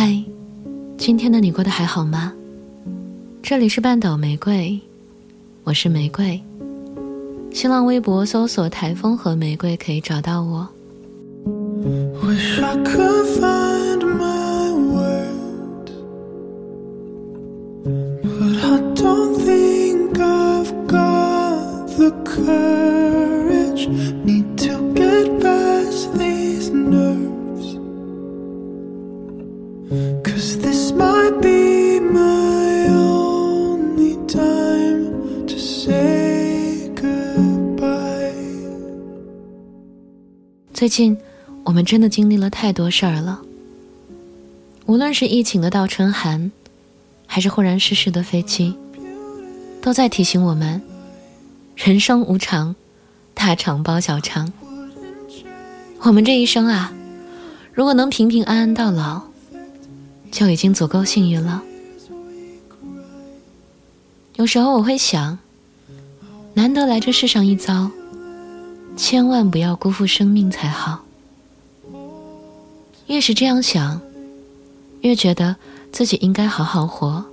嗨，今天的你过得还好吗？这里是半岛玫瑰，我是玫瑰。新浪微博搜索“台风和玫瑰”可以找到我。Wish I could find my words, but I don't think I've got the courage. 最近。我们真的经历了太多事儿了，无论是疫情的倒春寒，还是忽然逝世的飞机，都在提醒我们：人生无常，大肠包小肠。我们这一生啊，如果能平平安安到老，就已经足够幸运了。有时候我会想，难得来这世上一遭，千万不要辜负生命才好。越是这样想，越觉得自己应该好好活。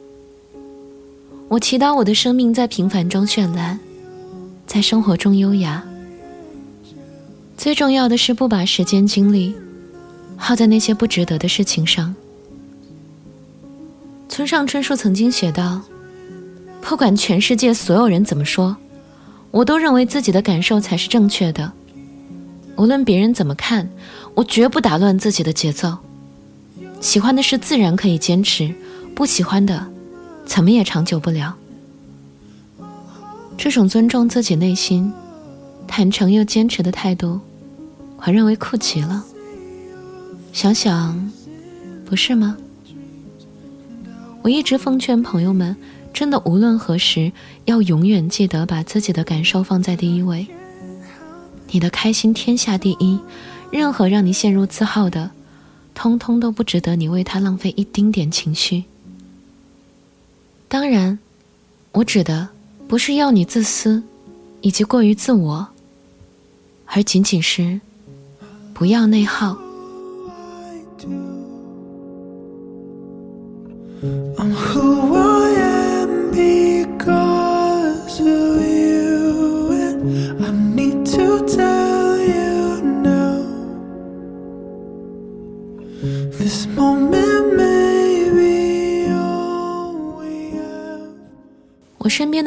我祈祷我的生命在平凡中绚烂，在生活中优雅。最重要的是不把时间精力耗在那些不值得的事情上。村上春树曾经写道：“不管全世界所有人怎么说，我都认为自己的感受才是正确的。无论别人怎么看。”我绝不打乱自己的节奏。喜欢的事自然可以坚持，不喜欢的，怎么也长久不了。这种尊重自己内心、坦诚又坚持的态度，我认为酷极了。想想，不是吗？我一直奉劝朋友们，真的无论何时，要永远记得把自己的感受放在第一位。你的开心天下第一。任何让你陷入自耗的，通通都不值得你为他浪费一丁点情绪。当然，我指的不是要你自私，以及过于自我，而仅仅是不要内耗。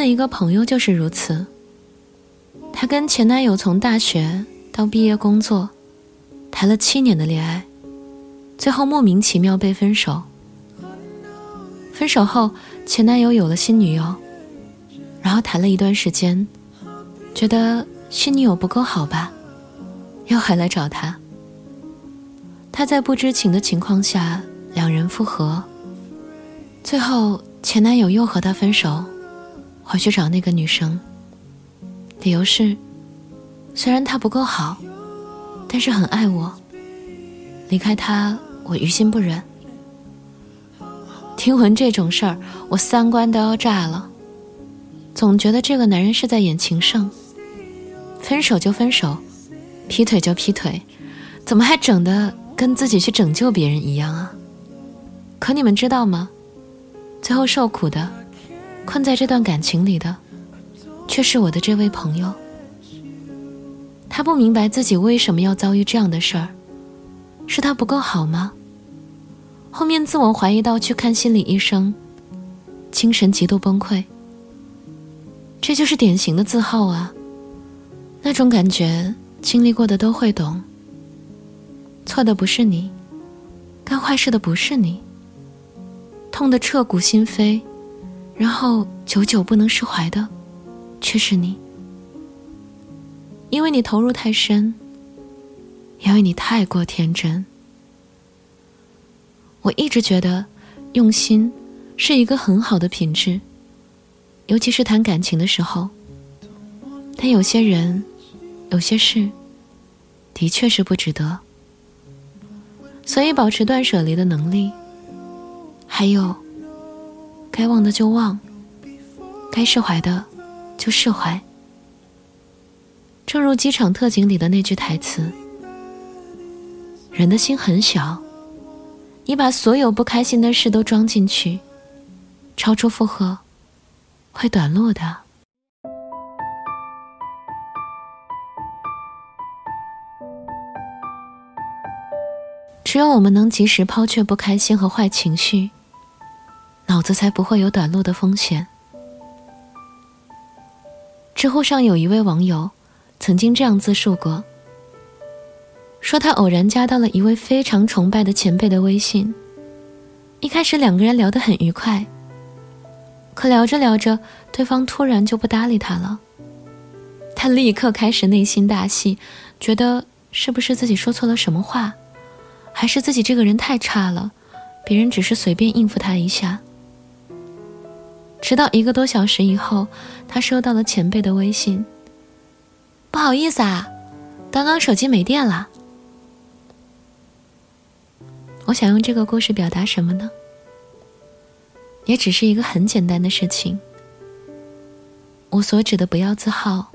一个朋友就是如此。她跟前男友从大学到毕业工作，谈了七年的恋爱，最后莫名其妙被分手。分手后，前男友有了新女友，然后谈了一段时间，觉得新女友不够好吧，又还来找他。他在不知情的情况下，两人复合。最后，前男友又和他分手。回去找那个女生，理由是，虽然她不够好，但是很爱我。离开她，我于心不忍。听闻这种事儿，我三观都要炸了。总觉得这个男人是在演情圣，分手就分手，劈腿就劈腿，怎么还整的跟自己去拯救别人一样啊？可你们知道吗？最后受苦的。困在这段感情里的，却是我的这位朋友。他不明白自己为什么要遭遇这样的事儿，是他不够好吗？后面自我怀疑到去看心理医生，精神极度崩溃。这就是典型的自耗啊！那种感觉，经历过的都会懂。错的不是你，干坏事的不是你，痛得彻骨心扉。然后久久不能释怀的，却是你，因为你投入太深，因为你太过天真。我一直觉得，用心是一个很好的品质，尤其是谈感情的时候。但有些人，有些事，的确是不值得。所以，保持断舍离的能力，还有。该忘的就忘，该释怀的就释怀。正如机场特警里的那句台词：“人的心很小，你把所有不开心的事都装进去，超出负荷会短路的。只有我们能及时抛却不开心和坏情绪，脑子才不会有短路的风险。知乎上有一位网友曾经这样自述过。说他偶然加到了一位非常崇拜的前辈的微信。一开始两个人聊得很愉快，可聊着聊着，对方突然就不搭理他了。他立刻开始内心大戏，觉得是不是自己说错了什么话，还是自己这个人太差了，别人只是随便应付他一下。直到一个多小时以后，他收到了前辈的微信：“不好意思啊，刚刚手机没电了。”我想用这个故事表达什么呢？也只是一个很简单的事情。我所指的不要自耗，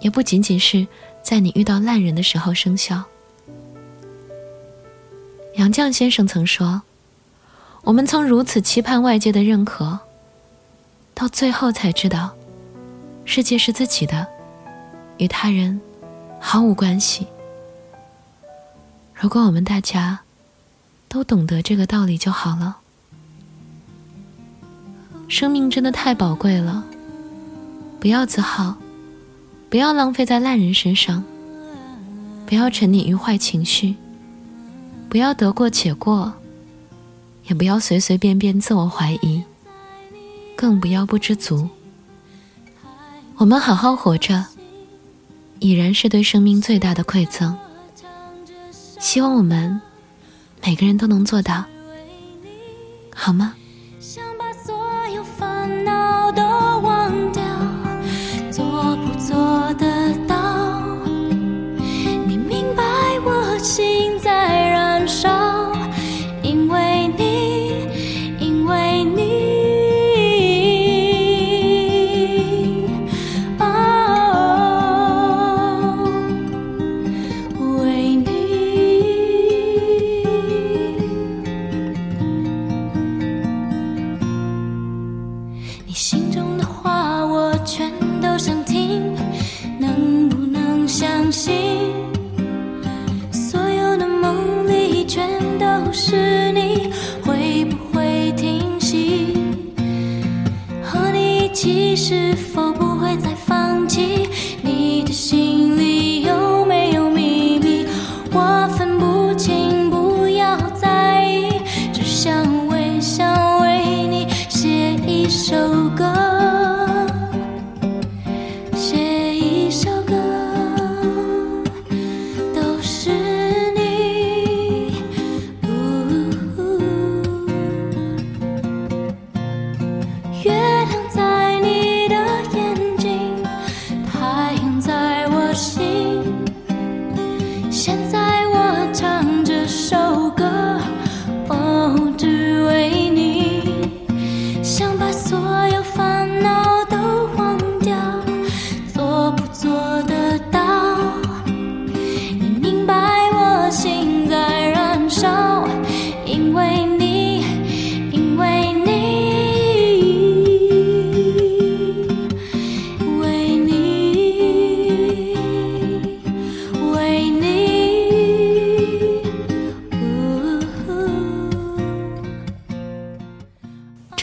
也不仅仅是在你遇到烂人的时候生效。杨绛先生曾说：“我们曾如此期盼外界的认可，到最后才知道，世界是自己的，与他人毫无关系。”如果我们大家。都懂得这个道理就好了。生命真的太宝贵了，不要自耗，不要浪费在烂人身上，不要沉溺于坏情绪，不要得过且过，也不要随随便便自我怀疑，更不要不知足。我们好好活着，已然是对生命最大的馈赠。希望我们。每个人都能做到，好吗？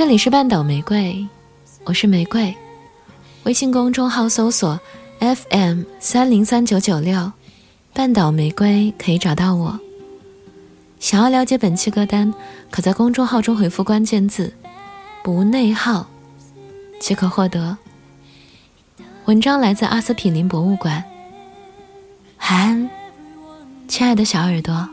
这里是半岛玫瑰，我是玫瑰。微信公众号搜索 FM 三零三九九六，半岛玫瑰可以找到我。想要了解本期歌单，可在公众号中回复关键字“不内耗”，即可获得。文章来自阿司匹林博物馆。晚安，亲爱的小耳朵。